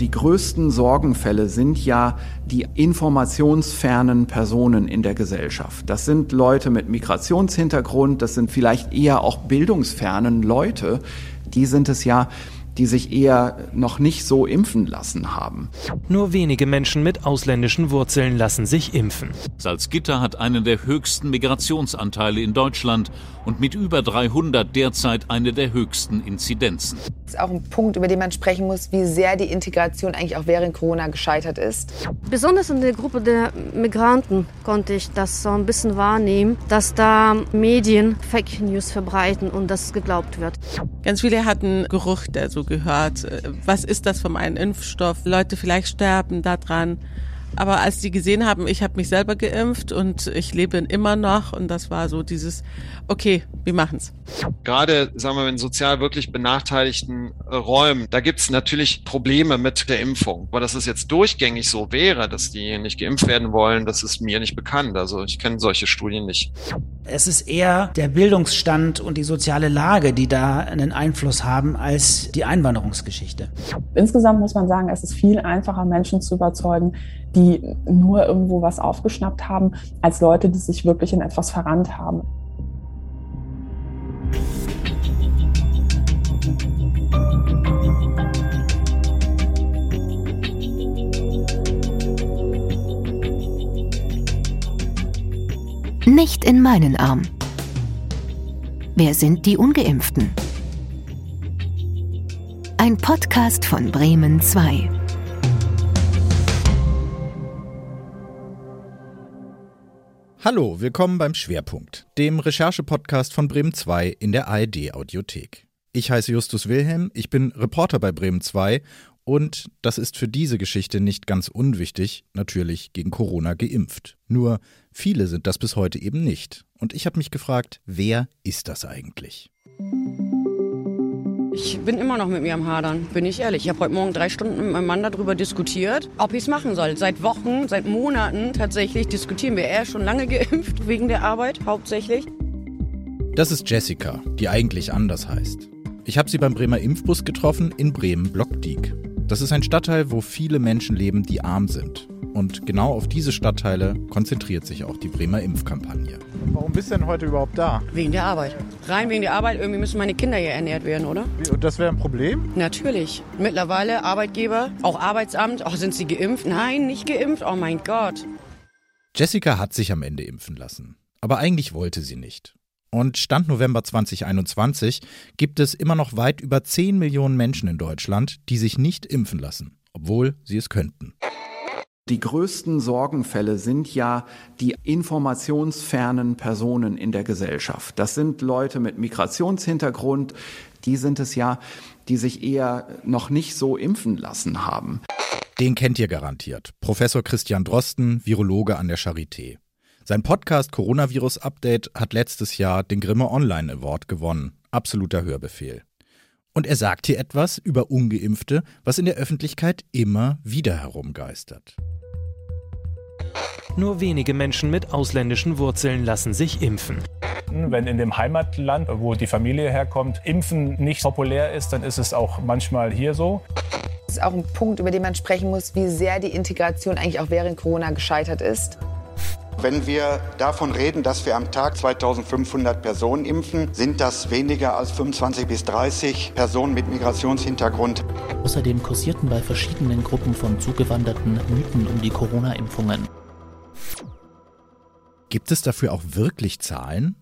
Die größten Sorgenfälle sind ja die informationsfernen Personen in der Gesellschaft. Das sind Leute mit Migrationshintergrund, das sind vielleicht eher auch bildungsfernen Leute. Die sind es ja, die sich eher noch nicht so impfen lassen haben. Nur wenige Menschen mit ausländischen Wurzeln lassen sich impfen. Salzgitter hat einen der höchsten Migrationsanteile in Deutschland und mit über 300 derzeit eine der höchsten Inzidenzen. Das ist auch ein Punkt, über den man sprechen muss, wie sehr die Integration eigentlich auch während Corona gescheitert ist. Besonders in der Gruppe der Migranten konnte ich das so ein bisschen wahrnehmen, dass da Medien Fake News verbreiten und das geglaubt wird. Ganz viele hatten Gerüchte so gehört. Was ist das für ein Impfstoff? Leute vielleicht sterben daran. Aber als die gesehen haben, ich habe mich selber geimpft und ich lebe immer noch und das war so dieses, okay, wir machen's. Gerade, sagen wir, in sozial wirklich benachteiligten äh, Räumen, da gibt's natürlich Probleme mit der Impfung. Aber dass es jetzt durchgängig so wäre, dass die nicht geimpft werden wollen, das ist mir nicht bekannt. Also ich kenne solche Studien nicht. Es ist eher der Bildungsstand und die soziale Lage, die da einen Einfluss haben, als die Einwanderungsgeschichte. Insgesamt muss man sagen, es ist viel einfacher, Menschen zu überzeugen, die nur irgendwo was aufgeschnappt haben, als Leute, die sich wirklich in etwas verrannt haben. Nicht in meinen Arm. Wer sind die ungeimpften? Ein Podcast von Bremen 2. Hallo, willkommen beim Schwerpunkt, dem Recherche-Podcast von Bremen 2 in der ARD Audiothek. Ich heiße Justus Wilhelm, ich bin Reporter bei Bremen 2 und das ist für diese Geschichte nicht ganz unwichtig, natürlich gegen Corona geimpft. Nur viele sind das bis heute eben nicht. Und ich habe mich gefragt, wer ist das eigentlich? Ich bin immer noch mit mir am Hadern, bin ich ehrlich. Ich habe heute Morgen drei Stunden mit meinem Mann darüber diskutiert, ob ich es machen soll. Seit Wochen, seit Monaten tatsächlich diskutieren wir. Er ist schon lange geimpft, wegen der Arbeit hauptsächlich. Das ist Jessica, die eigentlich anders heißt. Ich habe sie beim Bremer Impfbus getroffen in Bremen-Blockdiek. Das ist ein Stadtteil, wo viele Menschen leben, die arm sind. Und genau auf diese Stadtteile konzentriert sich auch die Bremer Impfkampagne. Warum bist du denn heute überhaupt da? Wegen der Arbeit. Rein wegen der Arbeit. Irgendwie müssen meine Kinder hier ernährt werden, oder? Und das wäre ein Problem? Natürlich. Mittlerweile Arbeitgeber, auch Arbeitsamt. Oh, sind sie geimpft? Nein, nicht geimpft. Oh mein Gott. Jessica hat sich am Ende impfen lassen. Aber eigentlich wollte sie nicht. Und Stand November 2021 gibt es immer noch weit über 10 Millionen Menschen in Deutschland, die sich nicht impfen lassen, obwohl sie es könnten. Die größten Sorgenfälle sind ja die informationsfernen Personen in der Gesellschaft. Das sind Leute mit Migrationshintergrund, die sind es ja, die sich eher noch nicht so impfen lassen haben. Den kennt ihr garantiert. Professor Christian Drosten, Virologe an der Charité. Sein Podcast Coronavirus Update hat letztes Jahr den Grimme Online Award gewonnen. Absoluter Hörbefehl. Und er sagt hier etwas über ungeimpfte, was in der Öffentlichkeit immer wieder herumgeistert. Nur wenige Menschen mit ausländischen Wurzeln lassen sich impfen. Wenn in dem Heimatland, wo die Familie herkommt, Impfen nicht populär ist, dann ist es auch manchmal hier so. Das ist auch ein Punkt, über den man sprechen muss, wie sehr die Integration eigentlich auch während Corona gescheitert ist. Wenn wir davon reden, dass wir am Tag 2500 Personen impfen, sind das weniger als 25 bis 30 Personen mit Migrationshintergrund. Außerdem kursierten bei verschiedenen Gruppen von Zugewanderten Mythen um die Corona-Impfungen. Gibt es dafür auch wirklich Zahlen?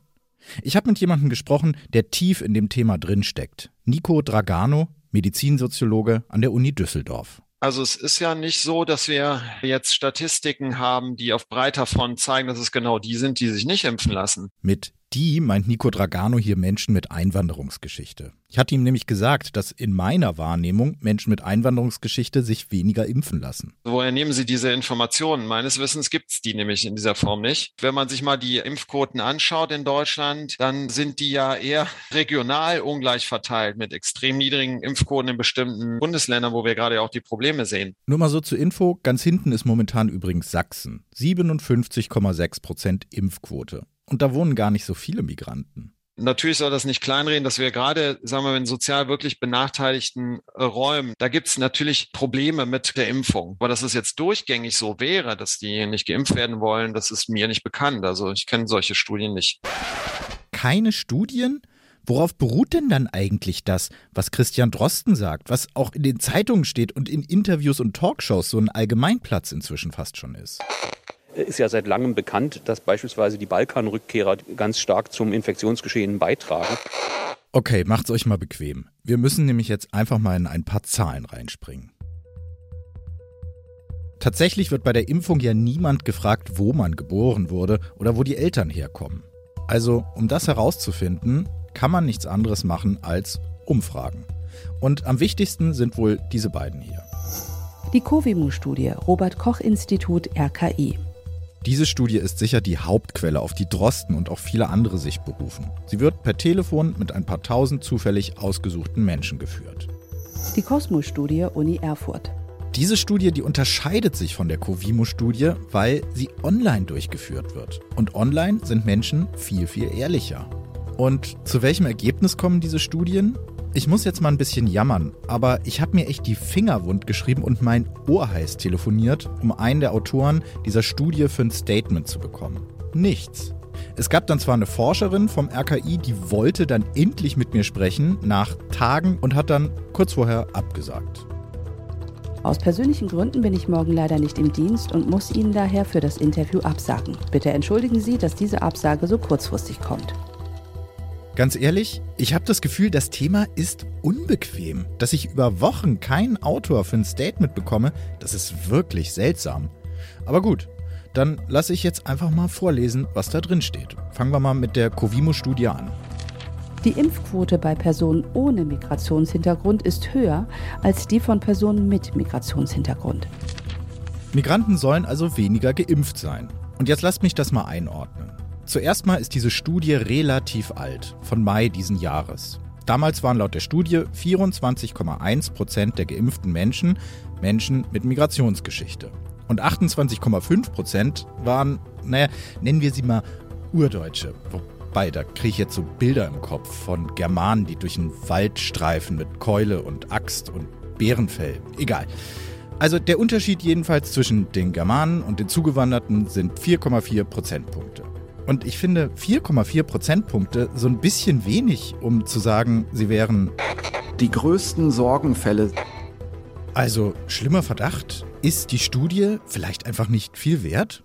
Ich habe mit jemandem gesprochen, der tief in dem Thema drinsteckt. Nico Dragano, Medizinsoziologe an der Uni Düsseldorf. Also es ist ja nicht so, dass wir jetzt Statistiken haben, die auf breiter Front zeigen, dass es genau die sind, die sich nicht impfen lassen. Mit die meint Nico Dragano hier Menschen mit Einwanderungsgeschichte. Ich hatte ihm nämlich gesagt, dass in meiner Wahrnehmung Menschen mit Einwanderungsgeschichte sich weniger impfen lassen. Woher nehmen Sie diese Informationen? Meines Wissens gibt es die nämlich in dieser Form nicht. Wenn man sich mal die Impfquoten anschaut in Deutschland, dann sind die ja eher regional ungleich verteilt mit extrem niedrigen Impfquoten in bestimmten Bundesländern, wo wir gerade auch die Probleme sehen. Nur mal so zur Info, ganz hinten ist momentan übrigens Sachsen. 57,6 Prozent Impfquote. Und da wohnen gar nicht so viele Migranten. Natürlich soll das nicht kleinreden, dass wir gerade, sagen wir mal, in sozial wirklich benachteiligten äh, Räumen, da gibt es natürlich Probleme mit der Impfung. Aber dass es jetzt durchgängig so wäre, dass die nicht geimpft werden wollen, das ist mir nicht bekannt. Also ich kenne solche Studien nicht. Keine Studien? Worauf beruht denn dann eigentlich das, was Christian Drosten sagt, was auch in den Zeitungen steht und in Interviews und Talkshows so ein Allgemeinplatz inzwischen fast schon ist? Ist ja seit langem bekannt, dass beispielsweise die Balkanrückkehrer ganz stark zum Infektionsgeschehen beitragen. Okay, macht's euch mal bequem. Wir müssen nämlich jetzt einfach mal in ein paar Zahlen reinspringen. Tatsächlich wird bei der Impfung ja niemand gefragt, wo man geboren wurde oder wo die Eltern herkommen. Also, um das herauszufinden, kann man nichts anderes machen als Umfragen. Und am wichtigsten sind wohl diese beiden hier. Die Covimu-Studie, Robert Koch Institut RKI. Diese Studie ist sicher die Hauptquelle, auf die Drosten und auch viele andere sich berufen. Sie wird per Telefon mit ein paar tausend zufällig ausgesuchten Menschen geführt. Die Cosmos-Studie Uni Erfurt. Diese Studie, die unterscheidet sich von der Covimo-Studie, weil sie online durchgeführt wird. Und online sind Menschen viel, viel ehrlicher. Und zu welchem Ergebnis kommen diese Studien? Ich muss jetzt mal ein bisschen jammern, aber ich habe mir echt die Finger wund geschrieben und mein Ohr heiß telefoniert, um einen der Autoren dieser Studie für ein Statement zu bekommen. Nichts. Es gab dann zwar eine Forscherin vom RKI, die wollte dann endlich mit mir sprechen, nach Tagen und hat dann kurz vorher abgesagt. Aus persönlichen Gründen bin ich morgen leider nicht im Dienst und muss Ihnen daher für das Interview absagen. Bitte entschuldigen Sie, dass diese Absage so kurzfristig kommt. Ganz ehrlich, ich habe das Gefühl, das Thema ist unbequem. Dass ich über Wochen keinen Autor für ein Statement bekomme, das ist wirklich seltsam. Aber gut, dann lasse ich jetzt einfach mal vorlesen, was da drin steht. Fangen wir mal mit der Covimo-Studie an. Die Impfquote bei Personen ohne Migrationshintergrund ist höher als die von Personen mit Migrationshintergrund. Migranten sollen also weniger geimpft sein. Und jetzt lasst mich das mal einordnen. Zuerst mal ist diese Studie relativ alt, von Mai diesen Jahres. Damals waren laut der Studie 24,1 Prozent der geimpften Menschen Menschen mit Migrationsgeschichte. Und 28,5 Prozent waren, naja, nennen wir sie mal Urdeutsche. Wobei, da kriege ich jetzt so Bilder im Kopf von Germanen, die durch den Wald streifen mit Keule und Axt und Bärenfell. Egal. Also der Unterschied jedenfalls zwischen den Germanen und den Zugewanderten sind 4,4 Prozentpunkte. Und ich finde 4,4 Prozentpunkte so ein bisschen wenig, um zu sagen, sie wären die größten Sorgenfälle. Also schlimmer Verdacht, ist die Studie vielleicht einfach nicht viel wert?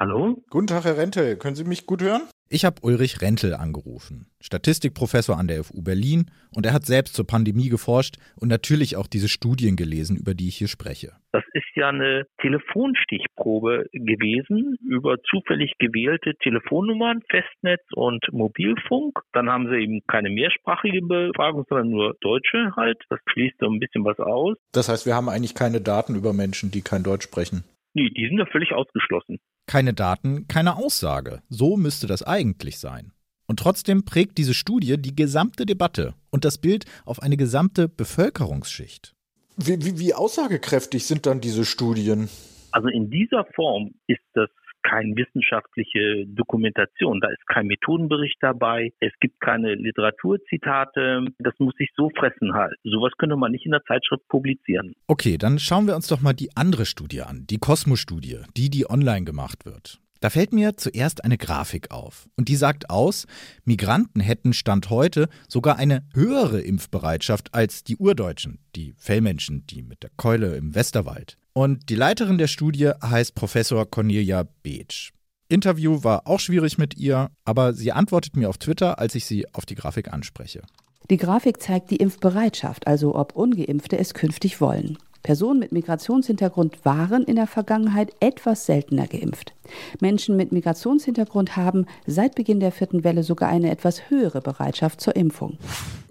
Hallo? Guten Tag, Herr Rentel. Können Sie mich gut hören? Ich habe Ulrich Rentel angerufen, Statistikprofessor an der FU Berlin, und er hat selbst zur Pandemie geforscht und natürlich auch diese Studien gelesen, über die ich hier spreche. Das ist ja eine Telefonstichprobe gewesen über zufällig gewählte Telefonnummern, Festnetz und Mobilfunk. Dann haben sie eben keine mehrsprachige Befragung, sondern nur deutsche halt. Das schließt so ein bisschen was aus. Das heißt, wir haben eigentlich keine Daten über Menschen, die kein Deutsch sprechen. Nee, die sind ja völlig ausgeschlossen. Keine Daten, keine Aussage. So müsste das eigentlich sein. Und trotzdem prägt diese Studie die gesamte Debatte und das Bild auf eine gesamte Bevölkerungsschicht. Wie, wie, wie aussagekräftig sind dann diese Studien? Also in dieser Form ist das keine wissenschaftliche Dokumentation. Da ist kein Methodenbericht dabei. Es gibt keine Literaturzitate. Das muss sich so fressen halt. Sowas könnte man nicht in der Zeitschrift publizieren. Okay, dann schauen wir uns doch mal die andere Studie an, die Cosmo-Studie, die, die online gemacht wird. Da fällt mir zuerst eine Grafik auf. Und die sagt aus, Migranten hätten Stand heute sogar eine höhere Impfbereitschaft als die Urdeutschen, die Fellmenschen, die mit der Keule im Westerwald. Und die Leiterin der Studie heißt Professor Cornelia Beetsch. Interview war auch schwierig mit ihr, aber sie antwortet mir auf Twitter, als ich sie auf die Grafik anspreche. Die Grafik zeigt die Impfbereitschaft, also ob ungeimpfte es künftig wollen. Personen mit Migrationshintergrund waren in der Vergangenheit etwas seltener geimpft. Menschen mit Migrationshintergrund haben seit Beginn der vierten Welle sogar eine etwas höhere Bereitschaft zur Impfung.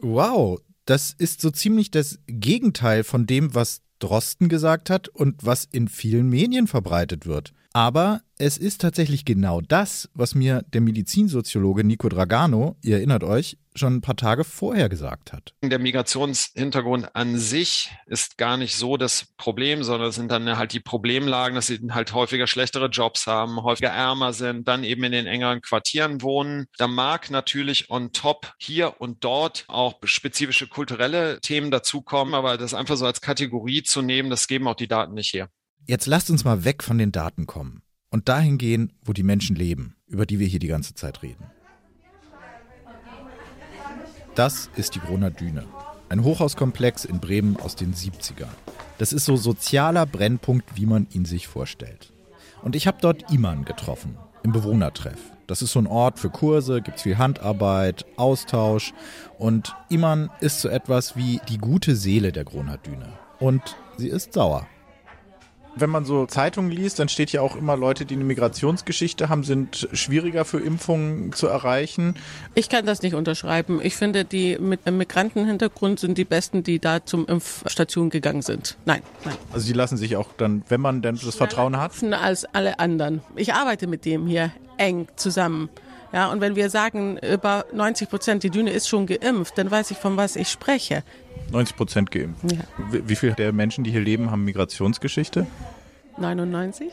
Wow, das ist so ziemlich das Gegenteil von dem, was Drosten gesagt hat und was in vielen Medien verbreitet wird. Aber es ist tatsächlich genau das, was mir der Medizinsoziologe Nico Dragano, ihr erinnert euch, schon ein paar Tage vorher gesagt hat. Der Migrationshintergrund an sich ist gar nicht so das Problem, sondern es sind dann halt die Problemlagen, dass sie halt häufiger schlechtere Jobs haben, häufiger ärmer sind, dann eben in den engeren Quartieren wohnen. Da mag natürlich on top hier und dort auch spezifische kulturelle Themen dazukommen, aber das einfach so als Kategorie zu nehmen, das geben auch die Daten nicht her. Jetzt lasst uns mal weg von den Daten kommen und dahin gehen, wo die Menschen leben, über die wir hier die ganze Zeit reden. Das ist die Groner Düne. Ein Hochhauskomplex in Bremen aus den 70ern. Das ist so sozialer Brennpunkt, wie man ihn sich vorstellt. Und ich habe dort Iman getroffen, im Bewohnertreff. Das ist so ein Ort für Kurse, gibt viel Handarbeit, Austausch. Und Iman ist so etwas wie die gute Seele der Groner Düne. Und sie ist sauer. Wenn man so Zeitungen liest, dann steht ja auch immer Leute, die eine Migrationsgeschichte haben, sind schwieriger für Impfungen zu erreichen. Ich kann das nicht unterschreiben. Ich finde, die mit einem Migrantenhintergrund sind die Besten, die da zum Impfstation gegangen sind. Nein, nein. Also die lassen sich auch dann, wenn man denn das Vertrauen hat? Als alle anderen. Ich arbeite mit dem hier eng zusammen. Ja, und wenn wir sagen, über 90 Prozent die Düne ist schon geimpft, dann weiß ich, von was ich spreche. 90 Prozent geimpft. Ja. Wie, wie viele der Menschen, die hier leben, haben Migrationsgeschichte? 99.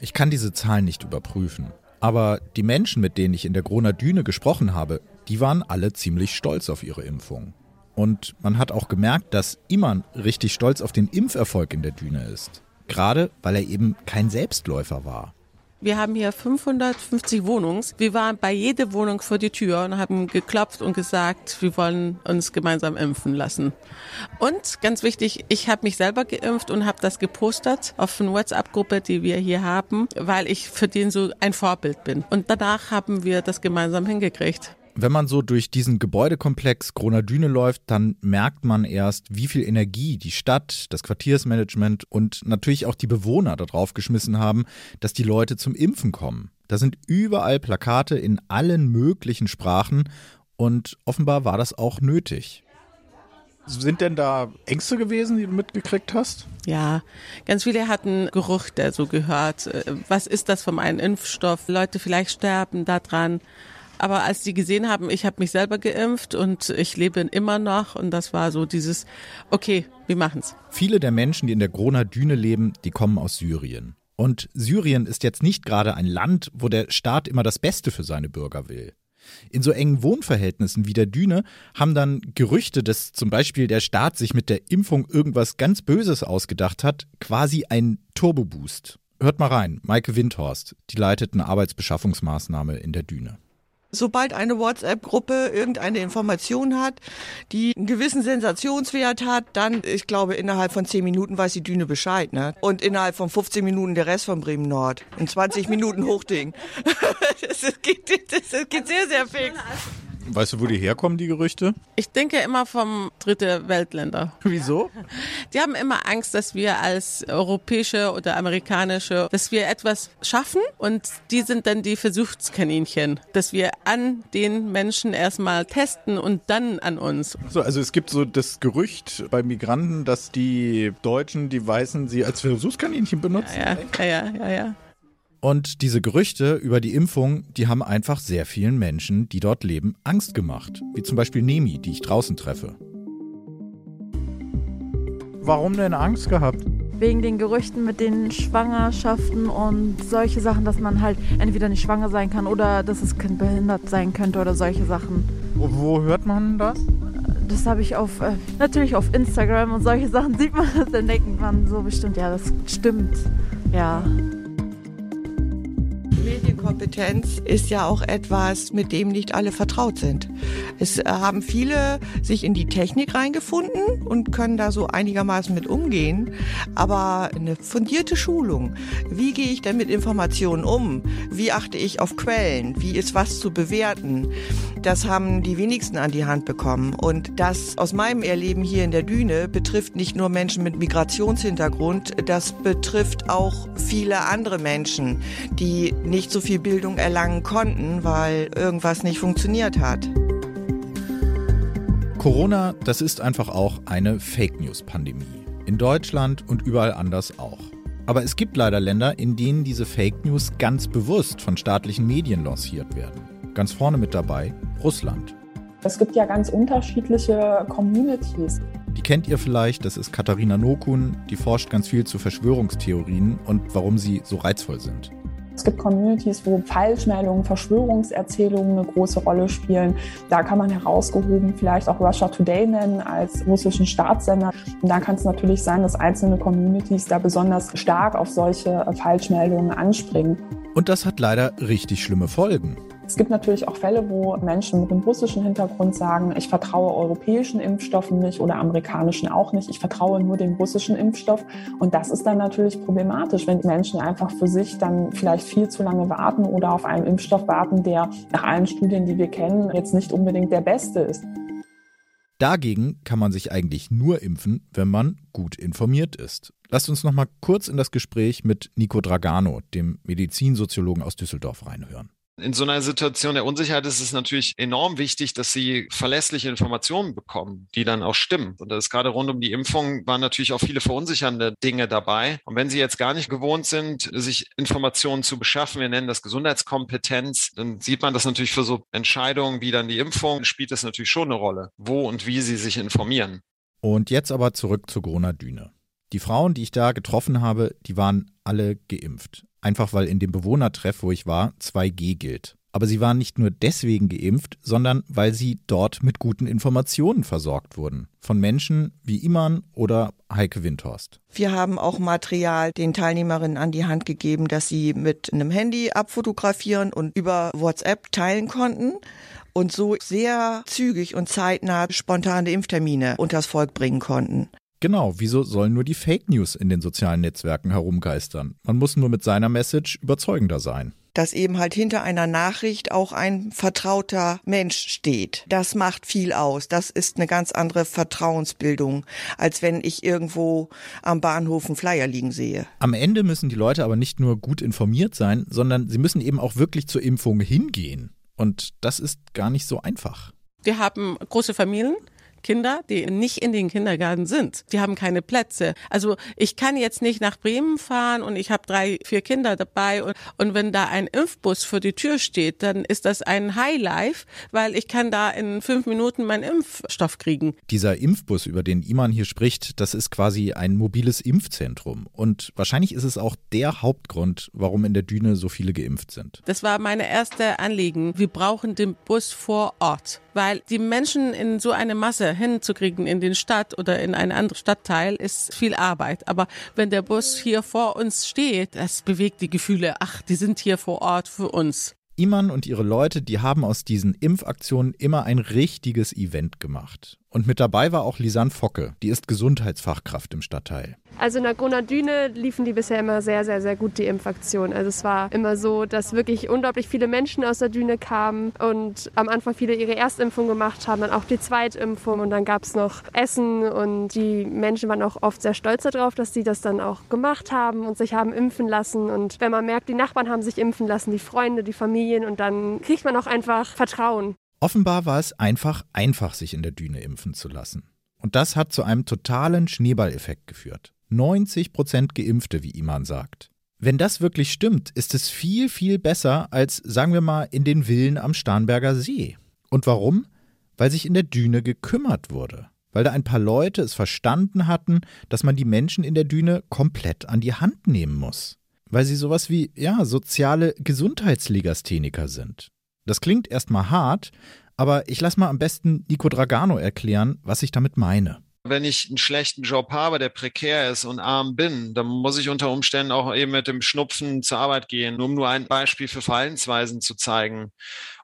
ich kann diese Zahlen nicht überprüfen. Aber die Menschen, mit denen ich in der Groner Düne gesprochen habe, die waren alle ziemlich stolz auf ihre Impfung. Und man hat auch gemerkt, dass Iman richtig stolz auf den Impferfolg in der Düne ist. Gerade weil er eben kein Selbstläufer war. Wir haben hier 550 Wohnungen. Wir waren bei jeder Wohnung vor die Tür und haben geklopft und gesagt, wir wollen uns gemeinsam impfen lassen. Und ganz wichtig, ich habe mich selber geimpft und habe das gepostet auf eine WhatsApp-Gruppe, die wir hier haben, weil ich für den so ein Vorbild bin. Und danach haben wir das gemeinsam hingekriegt. Wenn man so durch diesen Gebäudekomplex Groner Düne läuft, dann merkt man erst, wie viel Energie die Stadt, das Quartiersmanagement und natürlich auch die Bewohner darauf geschmissen haben, dass die Leute zum Impfen kommen. Da sind überall Plakate in allen möglichen Sprachen und offenbar war das auch nötig. Sind denn da Ängste gewesen, die du mitgekriegt hast? Ja, ganz viele hatten Gerüchte so gehört. Äh, was ist das von einem Impfstoff? Leute vielleicht sterben daran. Aber als die gesehen haben, ich habe mich selber geimpft und ich lebe immer noch und das war so dieses, okay, wir machen's. Viele der Menschen, die in der Groner Düne leben, die kommen aus Syrien. Und Syrien ist jetzt nicht gerade ein Land, wo der Staat immer das Beste für seine Bürger will. In so engen Wohnverhältnissen wie der Düne haben dann Gerüchte, dass zum Beispiel der Staat sich mit der Impfung irgendwas ganz Böses ausgedacht hat, quasi ein Turboboost. Hört mal rein, Maike Windhorst, die leitet eine Arbeitsbeschaffungsmaßnahme in der Düne. Sobald eine WhatsApp-Gruppe irgendeine Information hat, die einen gewissen Sensationswert hat, dann, ich glaube, innerhalb von 10 Minuten weiß die Düne Bescheid. Ne? Und innerhalb von 15 Minuten der Rest von Bremen Nord. In 20 Minuten Hochding. das, geht, das geht sehr, sehr fix. Weißt du, wo die herkommen, die Gerüchte? Ich denke immer vom dritte Weltländer. Wieso? Die haben immer Angst, dass wir als europäische oder amerikanische, dass wir etwas schaffen und die sind dann die Versuchskaninchen, dass wir an den Menschen erstmal testen und dann an uns. So, also es gibt so das Gerücht bei Migranten, dass die Deutschen, die Weißen, sie als Versuchskaninchen benutzen. Ja, ja, ja, ja. ja. Und diese Gerüchte über die Impfung, die haben einfach sehr vielen Menschen, die dort leben, Angst gemacht. Wie zum Beispiel Nemi, die ich draußen treffe. Warum denn Angst gehabt? Wegen den Gerüchten mit den Schwangerschaften und solche Sachen, dass man halt entweder nicht schwanger sein kann oder dass das Kind behindert sein könnte oder solche Sachen. Wo, wo hört man das? Das habe ich auf, äh, natürlich auf Instagram und solche Sachen sieht man das, dann denkt man so bestimmt, ja, das stimmt. Ja. Medienkompetenz ist ja auch etwas, mit dem nicht alle vertraut sind. Es äh, haben viele sich in die Technik reingefunden und können da so einigermaßen mit umgehen. Aber eine fundierte Schulung, wie gehe ich denn mit Informationen um? Wie achte ich auf Quellen? Wie ist was zu bewerten? Das haben die wenigsten an die Hand bekommen. Und das aus meinem Erleben hier in der Düne betrifft nicht nur Menschen mit Migrationshintergrund, das betrifft auch viele andere Menschen, die nicht so viel Bildung erlangen konnten, weil irgendwas nicht funktioniert hat. Corona, das ist einfach auch eine Fake News Pandemie. In Deutschland und überall anders auch. Aber es gibt leider Länder, in denen diese Fake News ganz bewusst von staatlichen Medien lanciert werden. Ganz vorne mit dabei Russland. Es gibt ja ganz unterschiedliche Communities. Die kennt ihr vielleicht, das ist Katharina Nokun, die forscht ganz viel zu Verschwörungstheorien und warum sie so reizvoll sind. Es gibt Communities, wo Falschmeldungen, Verschwörungserzählungen eine große Rolle spielen. Da kann man herausgehoben vielleicht auch Russia Today nennen als russischen Staatssender. Und da kann es natürlich sein, dass einzelne Communities da besonders stark auf solche Falschmeldungen anspringen. Und das hat leider richtig schlimme Folgen. Es gibt natürlich auch Fälle, wo Menschen mit einem russischen Hintergrund sagen, ich vertraue europäischen Impfstoffen nicht oder amerikanischen auch nicht. Ich vertraue nur dem russischen Impfstoff. Und das ist dann natürlich problematisch, wenn Menschen einfach für sich dann vielleicht viel zu lange warten oder auf einen Impfstoff warten, der nach allen Studien, die wir kennen, jetzt nicht unbedingt der beste ist. Dagegen kann man sich eigentlich nur impfen, wenn man gut informiert ist. Lasst uns noch mal kurz in das Gespräch mit Nico Dragano, dem Medizinsoziologen aus Düsseldorf, reinhören. In so einer Situation der Unsicherheit ist es natürlich enorm wichtig, dass sie verlässliche Informationen bekommen, die dann auch stimmen. Und das ist gerade rund um die Impfung waren natürlich auch viele verunsichernde Dinge dabei. Und wenn Sie jetzt gar nicht gewohnt sind, sich Informationen zu beschaffen, wir nennen das Gesundheitskompetenz, dann sieht man das natürlich für so Entscheidungen wie dann die Impfung, spielt das natürlich schon eine Rolle, wo und wie Sie sich informieren. Und jetzt aber zurück zur Corona-Düne. Die Frauen, die ich da getroffen habe, die waren alle geimpft. Einfach weil in dem Bewohnertreff, wo ich war, 2G gilt. Aber sie waren nicht nur deswegen geimpft, sondern weil sie dort mit guten Informationen versorgt wurden. Von Menschen wie Iman oder Heike Windhorst. Wir haben auch Material den Teilnehmerinnen an die Hand gegeben, das sie mit einem Handy abfotografieren und über WhatsApp teilen konnten und so sehr zügig und zeitnah spontane Impftermine unters Volk bringen konnten. Genau, wieso sollen nur die Fake News in den sozialen Netzwerken herumgeistern? Man muss nur mit seiner Message überzeugender sein. Dass eben halt hinter einer Nachricht auch ein vertrauter Mensch steht. Das macht viel aus. Das ist eine ganz andere Vertrauensbildung, als wenn ich irgendwo am Bahnhof einen Flyer liegen sehe. Am Ende müssen die Leute aber nicht nur gut informiert sein, sondern sie müssen eben auch wirklich zur Impfung hingehen. Und das ist gar nicht so einfach. Wir haben große Familien. Kinder, die nicht in den Kindergarten sind. Die haben keine Plätze. Also ich kann jetzt nicht nach Bremen fahren und ich habe drei, vier Kinder dabei und, und wenn da ein Impfbus vor die Tür steht, dann ist das ein Highlife, weil ich kann da in fünf Minuten meinen Impfstoff kriegen. Dieser Impfbus, über den Iman hier spricht, das ist quasi ein mobiles Impfzentrum. Und wahrscheinlich ist es auch der Hauptgrund, warum in der Düne so viele geimpft sind. Das war meine erste Anliegen. Wir brauchen den Bus vor Ort, weil die Menschen in so eine Masse hinzukriegen in den Stadt oder in einen anderen Stadtteil ist viel Arbeit. Aber wenn der Bus hier vor uns steht, das bewegt die Gefühle, ach, die sind hier vor Ort für uns. Iman und ihre Leute, die haben aus diesen Impfaktionen immer ein richtiges Event gemacht. Und mit dabei war auch Lisanne Focke, die ist Gesundheitsfachkraft im Stadtteil. Also in der Gronadüne liefen die bisher immer sehr, sehr, sehr gut, die Impfaktion. Also es war immer so, dass wirklich unglaublich viele Menschen aus der Düne kamen und am Anfang viele ihre Erstimpfung gemacht haben, dann auch die Zweitimpfung und dann gab es noch Essen und die Menschen waren auch oft sehr stolz darauf, dass sie das dann auch gemacht haben und sich haben impfen lassen. Und wenn man merkt, die Nachbarn haben sich impfen lassen, die Freunde, die Familien und dann kriegt man auch einfach Vertrauen. Offenbar war es einfach einfach, sich in der Düne impfen zu lassen. Und das hat zu einem totalen Schneeballeffekt geführt. 90 Prozent Geimpfte, wie Iman sagt. Wenn das wirklich stimmt, ist es viel, viel besser als, sagen wir mal, in den Villen am Starnberger See. Und warum? Weil sich in der Düne gekümmert wurde. Weil da ein paar Leute es verstanden hatten, dass man die Menschen in der Düne komplett an die Hand nehmen muss. Weil sie sowas wie, ja, soziale Gesundheitslegastheniker sind. Das klingt erstmal hart, aber ich lasse mal am besten Nico Dragano erklären, was ich damit meine wenn ich einen schlechten Job habe, der prekär ist und arm bin, dann muss ich unter Umständen auch eben mit dem Schnupfen zur Arbeit gehen, um nur ein Beispiel für Verhaltensweisen zu zeigen.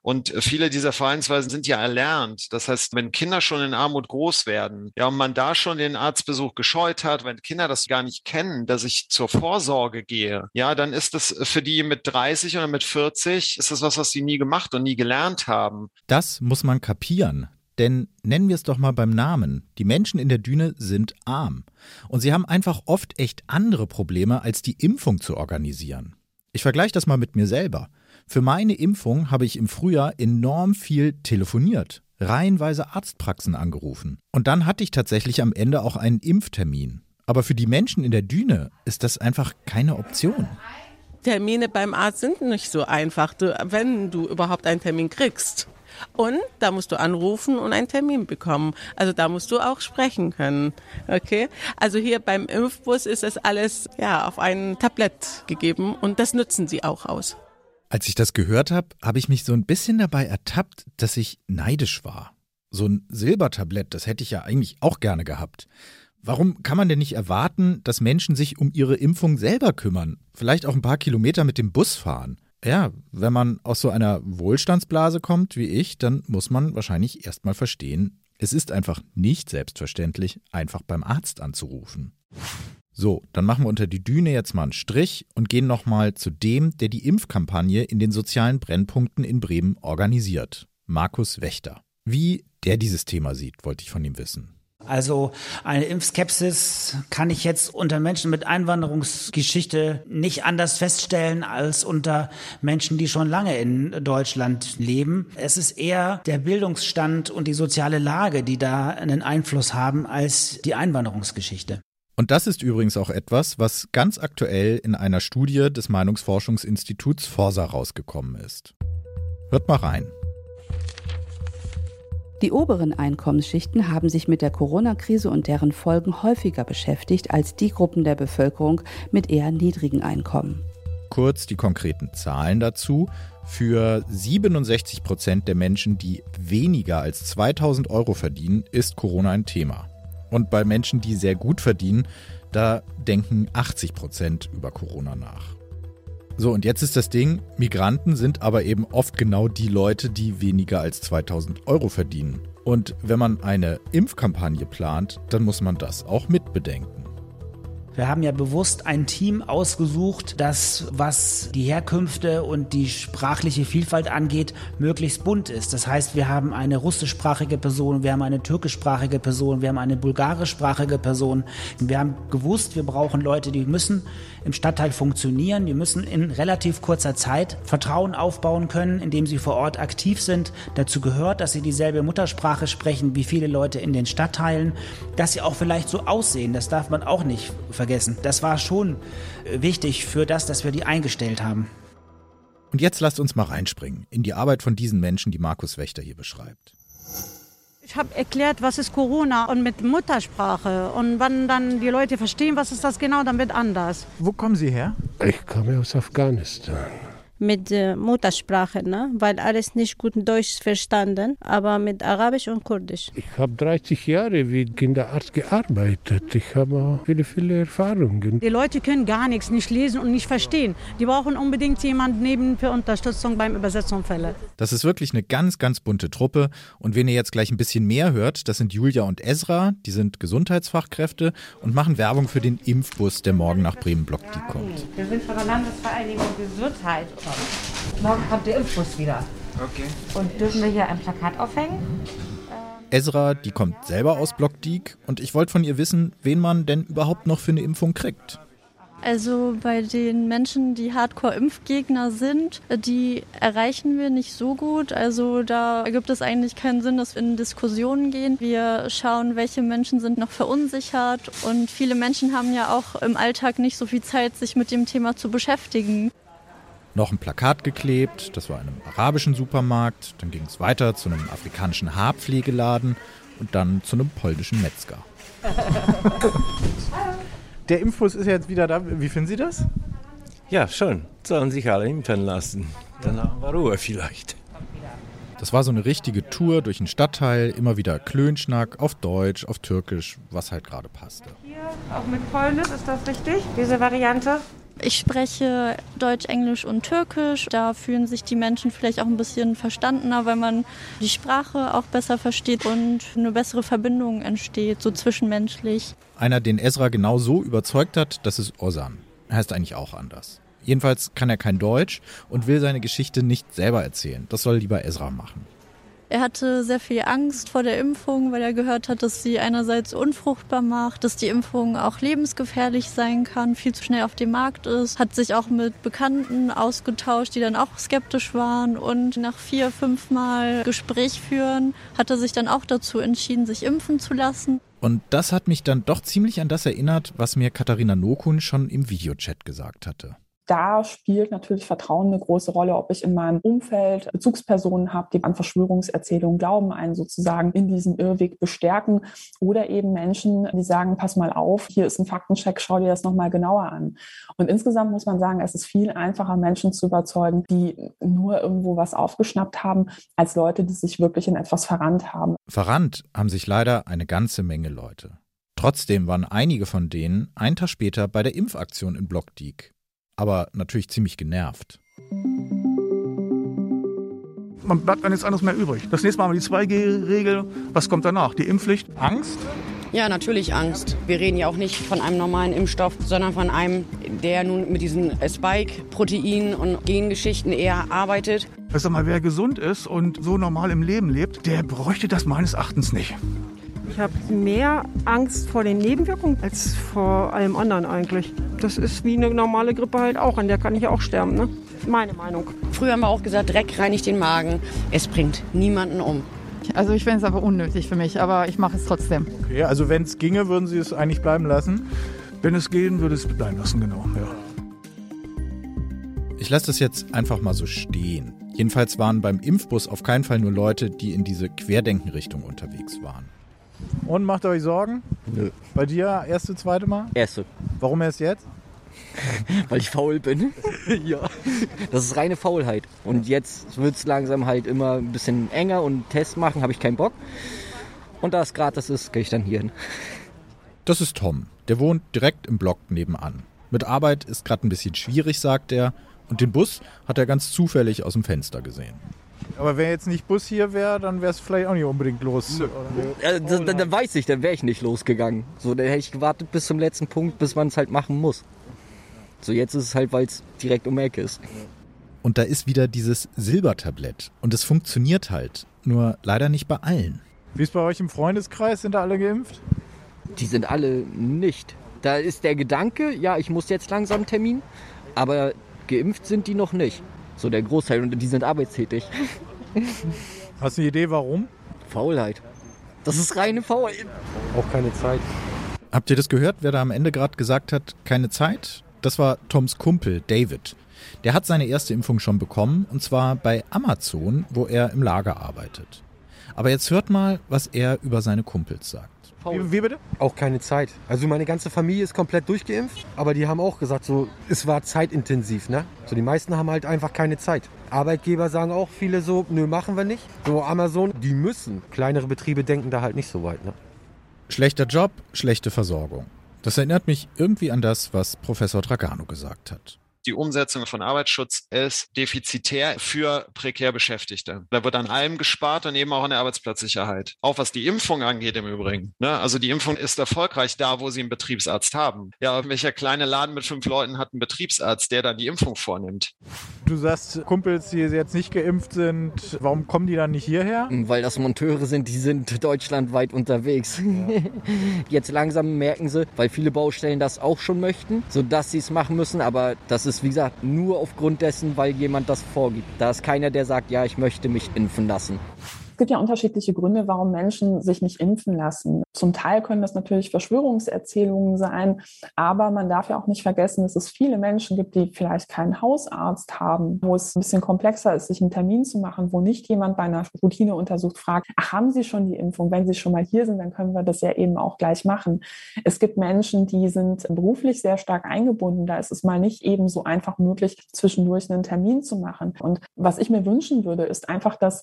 Und viele dieser Verhaltensweisen sind ja erlernt. Das heißt, wenn Kinder schon in Armut groß werden, ja, und man da schon den Arztbesuch gescheut hat, wenn Kinder das gar nicht kennen, dass ich zur Vorsorge gehe, ja, dann ist das für die mit 30 oder mit 40, ist das was, was sie nie gemacht und nie gelernt haben. Das muss man kapieren. Denn nennen wir es doch mal beim Namen. Die Menschen in der Düne sind arm. Und sie haben einfach oft echt andere Probleme, als die Impfung zu organisieren. Ich vergleiche das mal mit mir selber. Für meine Impfung habe ich im Frühjahr enorm viel telefoniert, reihenweise Arztpraxen angerufen. Und dann hatte ich tatsächlich am Ende auch einen Impftermin. Aber für die Menschen in der Düne ist das einfach keine Option. Termine beim Arzt sind nicht so einfach, wenn du überhaupt einen Termin kriegst. Und da musst du anrufen und einen Termin bekommen. Also da musst du auch sprechen können. Okay? Also hier beim Impfbus ist das alles ja auf ein Tablett gegeben und das nutzen sie auch aus. Als ich das gehört habe, habe ich mich so ein bisschen dabei ertappt, dass ich neidisch war. So ein Silbertablett, das hätte ich ja eigentlich auch gerne gehabt. Warum kann man denn nicht erwarten, dass Menschen sich um ihre Impfung selber kümmern? Vielleicht auch ein paar Kilometer mit dem Bus fahren? Ja, wenn man aus so einer Wohlstandsblase kommt wie ich, dann muss man wahrscheinlich erstmal verstehen, es ist einfach nicht selbstverständlich, einfach beim Arzt anzurufen. So, dann machen wir unter die Düne jetzt mal einen Strich und gehen nochmal zu dem, der die Impfkampagne in den sozialen Brennpunkten in Bremen organisiert. Markus Wächter. Wie der dieses Thema sieht, wollte ich von ihm wissen. Also eine Impfskepsis kann ich jetzt unter Menschen mit Einwanderungsgeschichte nicht anders feststellen als unter Menschen, die schon lange in Deutschland leben. Es ist eher der Bildungsstand und die soziale Lage, die da einen Einfluss haben als die Einwanderungsgeschichte. Und das ist übrigens auch etwas, was ganz aktuell in einer Studie des Meinungsforschungsinstituts Forsa rausgekommen ist. Hört mal rein. Die oberen Einkommensschichten haben sich mit der Corona-Krise und deren Folgen häufiger beschäftigt als die Gruppen der Bevölkerung mit eher niedrigen Einkommen. Kurz die konkreten Zahlen dazu. Für 67 Prozent der Menschen, die weniger als 2000 Euro verdienen, ist Corona ein Thema. Und bei Menschen, die sehr gut verdienen, da denken 80 Prozent über Corona nach. So, und jetzt ist das Ding, Migranten sind aber eben oft genau die Leute, die weniger als 2000 Euro verdienen. Und wenn man eine Impfkampagne plant, dann muss man das auch mitbedenken. Wir haben ja bewusst ein Team ausgesucht, das, was die Herkünfte und die sprachliche Vielfalt angeht, möglichst bunt ist. Das heißt, wir haben eine russischsprachige Person, wir haben eine türkischsprachige Person, wir haben eine bulgarischsprachige Person. Wir haben gewusst, wir brauchen Leute, die müssen im Stadtteil funktionieren, die müssen in relativ kurzer Zeit Vertrauen aufbauen können, indem sie vor Ort aktiv sind. Dazu gehört, dass sie dieselbe Muttersprache sprechen wie viele Leute in den Stadtteilen, dass sie auch vielleicht so aussehen, das darf man auch nicht vergessen. Das war schon äh, wichtig für das, dass wir die eingestellt haben. Und jetzt lasst uns mal reinspringen in die Arbeit von diesen Menschen, die Markus Wächter hier beschreibt. Ich habe erklärt, was ist Corona und mit Muttersprache. Und wenn dann die Leute verstehen, was ist das genau, dann wird anders. Wo kommen Sie her? Ich komme aus Afghanistan mit äh, Muttersprache, ne? weil alles nicht gut Deutsch verstanden, aber mit Arabisch und Kurdisch. Ich habe 30 Jahre wie Kinderarzt gearbeitet. Ich habe viele, viele Erfahrungen. Die Leute können gar nichts, nicht lesen und nicht verstehen. Die brauchen unbedingt jemanden neben für Unterstützung beim Übersetzungsfälle. Das ist wirklich eine ganz, ganz bunte Truppe. Und wenn ihr jetzt gleich ein bisschen mehr hört, das sind Julia und Ezra, die sind Gesundheitsfachkräfte und machen Werbung für den Impfbus, der morgen nach Bremen-Blockdiek kommt. Wir sind von der Landesvereinigung Gesundheit. Morgen kommt der Impfbus wieder. Okay. Und dürfen wir hier ein Plakat aufhängen? Esra, die kommt selber aus Blockdiek und ich wollte von ihr wissen, wen man denn überhaupt noch für eine Impfung kriegt. Also bei den Menschen, die Hardcore-Impfgegner sind, die erreichen wir nicht so gut. Also da ergibt es eigentlich keinen Sinn, dass wir in Diskussionen gehen. Wir schauen, welche Menschen sind noch verunsichert und viele Menschen haben ja auch im Alltag nicht so viel Zeit, sich mit dem Thema zu beschäftigen noch ein Plakat geklebt, das war in einem arabischen Supermarkt, dann ging es weiter zu einem afrikanischen Haarpflegeladen und dann zu einem polnischen Metzger. Der Impfbus ist jetzt wieder da. Wie finden Sie das? Ja, schon. Sollen sich alle impfen lassen. Dann haben wir Ruhe vielleicht. Das war so eine richtige Tour durch den Stadtteil, immer wieder Klönschnack auf Deutsch, auf Türkisch, was halt gerade passte. Hier auch mit Polnisch, ist das richtig, diese Variante? Ich spreche Deutsch, Englisch und Türkisch. Da fühlen sich die Menschen vielleicht auch ein bisschen verstandener, weil man die Sprache auch besser versteht und eine bessere Verbindung entsteht, so zwischenmenschlich. Einer, den Ezra genau so überzeugt hat, das ist Ozan. Heißt eigentlich auch anders. Jedenfalls kann er kein Deutsch und will seine Geschichte nicht selber erzählen. Das soll lieber Ezra machen. Er hatte sehr viel Angst vor der Impfung, weil er gehört hat, dass sie einerseits unfruchtbar macht, dass die Impfung auch lebensgefährlich sein kann, viel zu schnell auf dem Markt ist. Hat sich auch mit Bekannten ausgetauscht, die dann auch skeptisch waren. Und nach vier, fünf Mal Gespräch führen, hat er sich dann auch dazu entschieden, sich impfen zu lassen. Und das hat mich dann doch ziemlich an das erinnert, was mir Katharina Nokun schon im Videochat gesagt hatte da spielt natürlich Vertrauen eine große Rolle, ob ich in meinem Umfeld Bezugspersonen habe, die an Verschwörungserzählungen glauben, einen sozusagen in diesem Irrweg bestärken oder eben Menschen, die sagen, pass mal auf, hier ist ein Faktencheck, schau dir das nochmal genauer an. Und insgesamt muss man sagen, es ist viel einfacher, Menschen zu überzeugen, die nur irgendwo was aufgeschnappt haben, als Leute, die sich wirklich in etwas verrannt haben. Verrannt haben sich leider eine ganze Menge Leute. Trotzdem waren einige von denen einen Tag später bei der Impfaktion in Blockdiek aber natürlich ziemlich genervt. Man bleibt dann nichts anderes mehr übrig. Das nächste Mal haben wir die 2G-Regel. Was kommt danach? Die Impfpflicht? Angst? Ja, natürlich Angst. Wir reden ja auch nicht von einem normalen Impfstoff, sondern von einem, der nun mit diesen Spike-Proteinen und Gengeschichten eher arbeitet. Ich sag mal, wer gesund ist und so normal im Leben lebt, der bräuchte das meines Erachtens nicht. Ich habe mehr Angst vor den Nebenwirkungen als vor allem anderen eigentlich. Das ist wie eine normale Grippe halt auch, an der kann ich auch sterben. Ne? Meine Meinung. Früher haben wir auch gesagt, Dreck reinigt den Magen. Es bringt niemanden um. Also ich finde es aber unnötig für mich, aber ich mache es trotzdem. Okay, also wenn es ginge, würden Sie es eigentlich bleiben lassen? Wenn es gehen, würde es bleiben lassen, genau. Ja. Ich lasse das jetzt einfach mal so stehen. Jedenfalls waren beim Impfbus auf keinen Fall nur Leute, die in diese Querdenkenrichtung unterwegs waren. Und macht ihr euch Sorgen? Nö. Bei dir erste, zweite Mal? Erste. Warum erst jetzt? Weil ich faul bin. ja. Das ist reine Faulheit. Und jetzt wird es langsam halt immer ein bisschen enger und Test machen, habe ich keinen Bock. Und da es gratis ist, gehe ich dann hier hin. Das ist Tom. Der wohnt direkt im Block nebenan. Mit Arbeit ist gerade ein bisschen schwierig, sagt er. Und den Bus hat er ganz zufällig aus dem Fenster gesehen. Aber wenn jetzt nicht Bus hier wäre, dann wäre es vielleicht auch nicht unbedingt los. Äh, dann, dann, weiß ich, dann wäre ich nicht losgegangen. So, dann hätte ich gewartet bis zum letzten Punkt, bis man es halt machen muss. So, jetzt ist es halt, weil es direkt um die Ecke ist. Und da ist wieder dieses Silbertablett. Und es funktioniert halt. Nur leider nicht bei allen. Wie ist bei euch im Freundeskreis? Sind da alle geimpft? Die sind alle nicht. Da ist der Gedanke, ja, ich muss jetzt langsam einen Termin. Aber geimpft sind die noch nicht. So der Großteil und die sind arbeitstätig. Hast du eine Idee, warum? Faulheit. Das ist reine Faulheit. Auch keine Zeit. Habt ihr das gehört, wer da am Ende gerade gesagt hat, keine Zeit? Das war Toms Kumpel, David. Der hat seine erste Impfung schon bekommen, und zwar bei Amazon, wo er im Lager arbeitet. Aber jetzt hört mal, was er über seine Kumpels sagt. Wie, wie, bitte? Auch keine Zeit. Also meine ganze Familie ist komplett durchgeimpft, aber die haben auch gesagt, so es war zeitintensiv, ne? So die meisten haben halt einfach keine Zeit. Arbeitgeber sagen auch viele so, nö, machen wir nicht. So Amazon, die müssen. Kleinere Betriebe denken da halt nicht so weit, ne? Schlechter Job, schlechte Versorgung. Das erinnert mich irgendwie an das, was Professor Dragano gesagt hat die Umsetzung von Arbeitsschutz ist defizitär für prekär Beschäftigte. Da wird an allem gespart und eben auch an der Arbeitsplatzsicherheit. Auch was die Impfung angeht im Übrigen. Ne? Also die Impfung ist erfolgreich da, wo sie einen Betriebsarzt haben. Ja, welcher kleine Laden mit fünf Leuten hat einen Betriebsarzt, der dann die Impfung vornimmt? Du sagst, Kumpels, die jetzt nicht geimpft sind, warum kommen die dann nicht hierher? Weil das Monteure sind, die sind deutschlandweit unterwegs. Ja. Jetzt langsam merken sie, weil viele Baustellen das auch schon möchten, sodass sie es machen müssen, aber das ist ist, wie gesagt, nur aufgrund dessen, weil jemand das vorgibt. Da ist keiner, der sagt, ja, ich möchte mich impfen lassen gibt ja unterschiedliche Gründe, warum Menschen sich nicht impfen lassen. Zum Teil können das natürlich Verschwörungserzählungen sein, aber man darf ja auch nicht vergessen, dass es viele Menschen gibt, die vielleicht keinen Hausarzt haben, wo es ein bisschen komplexer ist, sich einen Termin zu machen, wo nicht jemand bei einer Routineuntersuchung fragt, ach, haben Sie schon die Impfung? Wenn Sie schon mal hier sind, dann können wir das ja eben auch gleich machen. Es gibt Menschen, die sind beruflich sehr stark eingebunden. Da ist es mal nicht eben so einfach möglich, zwischendurch einen Termin zu machen. Und was ich mir wünschen würde, ist einfach, dass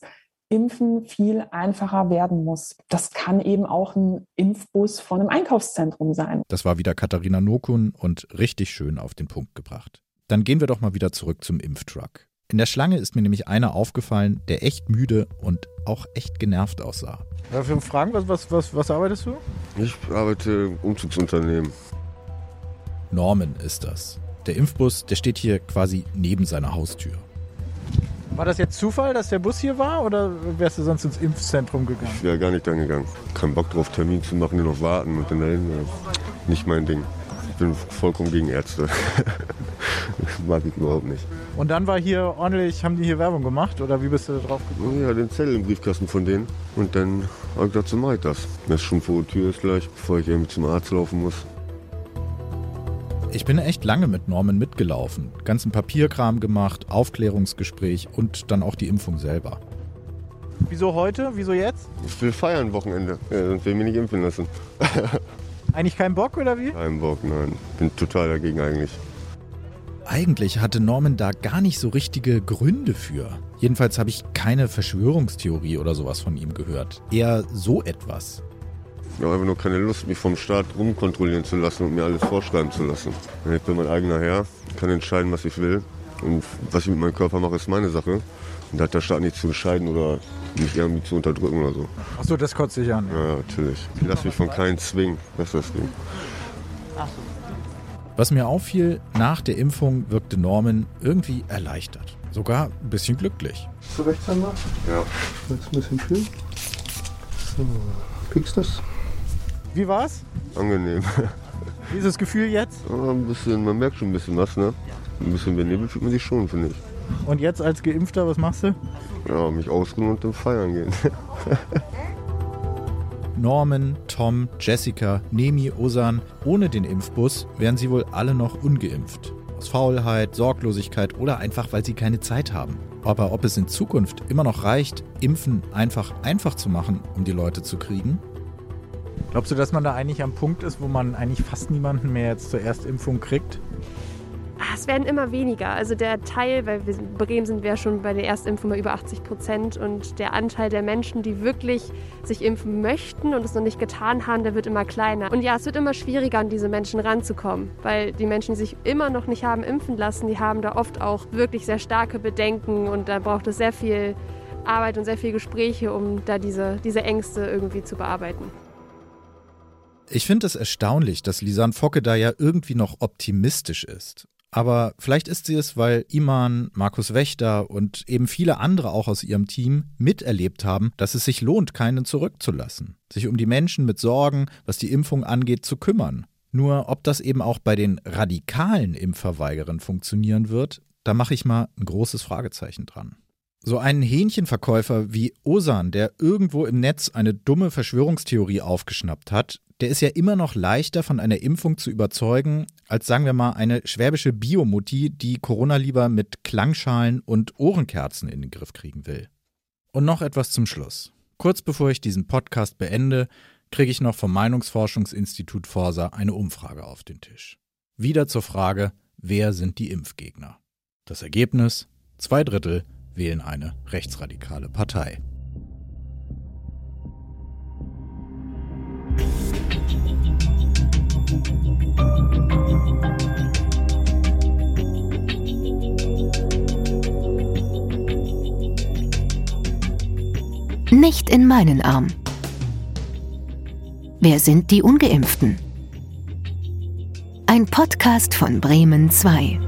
Impfen viel einfacher werden muss. Das kann eben auch ein Impfbus von einem Einkaufszentrum sein. Das war wieder Katharina Nokun und richtig schön auf den Punkt gebracht. Dann gehen wir doch mal wieder zurück zum Impftruck. In der Schlange ist mir nämlich einer aufgefallen, der echt müde und auch echt genervt aussah. Darf ich fragen, was, was, was, was arbeitest du? Ich arbeite im Umzugsunternehmen. Norman ist das. Der Impfbus, der steht hier quasi neben seiner Haustür. War das jetzt Zufall, dass der Bus hier war oder wärst du sonst ins Impfzentrum gegangen? Ich wäre gar nicht dann gegangen. Kein Bock drauf, Termin zu machen, nur noch warten und dann dahin. Nicht mein Ding. Ich bin vollkommen gegen Ärzte. das mag ich überhaupt nicht. Und dann war hier ordentlich, haben die hier Werbung gemacht oder wie bist du da drauf gekommen? Ja, den Zettel im Briefkasten von denen. Und dann habe ich gedacht, so mache ich das. Wenn es schon vor der Tür ist gleich, bevor ich irgendwie zum Arzt laufen muss. Ich bin echt lange mit Norman mitgelaufen. Ganzen Papierkram gemacht, Aufklärungsgespräch und dann auch die Impfung selber. Wieso heute? Wieso jetzt? Ich will feiern Wochenende. Ja, sonst will ich mich nicht impfen lassen. Eigentlich kein Bock oder wie? Kein Bock, nein. Bin total dagegen eigentlich. Eigentlich hatte Norman da gar nicht so richtige Gründe für. Jedenfalls habe ich keine Verschwörungstheorie oder sowas von ihm gehört. Eher so etwas. Ich habe einfach nur keine Lust, mich vom Staat rumkontrollieren zu lassen und mir alles vorschreiben zu lassen. Ich bin mein eigener Herr, kann entscheiden, was ich will. Und was ich mit meinem Körper mache, ist meine Sache. Und da hat der Staat nicht zu entscheiden oder mich irgendwie zu unterdrücken oder so. Achso, das kotzt dich an. Ja, natürlich. Ich lasse mich von keinem zwingen. Das ist das Ding. Was mir auffiel, nach der Impfung wirkte Norman irgendwie erleichtert. Sogar ein bisschen glücklich. So Rechtshänder? Ja. Jetzt ein bisschen fühlen. So, kriegst du das? Wie war's? Angenehm. Wie ist das Gefühl jetzt? Ja, ein bisschen, man merkt schon ein bisschen was, ne? Ein bisschen benebelt fühlt man sich schon, finde ich. Und jetzt als Geimpfter, was machst du? Ja, mich ausruhen und dann feiern gehen. Norman, Tom, Jessica, Nemi, Osan, ohne den Impfbus wären sie wohl alle noch ungeimpft. Aus Faulheit, Sorglosigkeit oder einfach, weil sie keine Zeit haben. Aber ob es in Zukunft immer noch reicht, Impfen einfach einfach zu machen, um die Leute zu kriegen? Glaubst du, dass man da eigentlich am Punkt ist, wo man eigentlich fast niemanden mehr jetzt zur Erstimpfung kriegt? Ah, Es werden immer weniger. Also der Teil, weil wir in Bremen sind wir ja schon bei der Erstimpfung bei über 80 Prozent und der Anteil der Menschen, die wirklich sich impfen möchten und es noch nicht getan haben, der wird immer kleiner. Und ja, es wird immer schwieriger, an diese Menschen ranzukommen, weil die Menschen, die sich immer noch nicht haben impfen lassen, die haben da oft auch wirklich sehr starke Bedenken und da braucht es sehr viel Arbeit und sehr viel Gespräche, um da diese, diese Ängste irgendwie zu bearbeiten. Ich finde es erstaunlich, dass Lisanne Focke da ja irgendwie noch optimistisch ist. Aber vielleicht ist sie es, weil Iman, Markus Wächter und eben viele andere auch aus ihrem Team miterlebt haben, dass es sich lohnt, keinen zurückzulassen, sich um die Menschen mit Sorgen, was die Impfung angeht, zu kümmern. Nur ob das eben auch bei den radikalen Impfverweigerern funktionieren wird, da mache ich mal ein großes Fragezeichen dran. So einen Hähnchenverkäufer wie Osan, der irgendwo im Netz eine dumme Verschwörungstheorie aufgeschnappt hat, der ist ja immer noch leichter von einer Impfung zu überzeugen, als sagen wir mal eine schwäbische Biomutti, die Corona lieber mit Klangschalen und Ohrenkerzen in den Griff kriegen will. Und noch etwas zum Schluss. Kurz bevor ich diesen Podcast beende, kriege ich noch vom Meinungsforschungsinstitut Forsa eine Umfrage auf den Tisch. Wieder zur Frage, wer sind die Impfgegner? Das Ergebnis? Zwei Drittel wählen eine rechtsradikale Partei. Nicht in meinen Arm. Wer sind die ungeimpften? Ein Podcast von Bremen 2.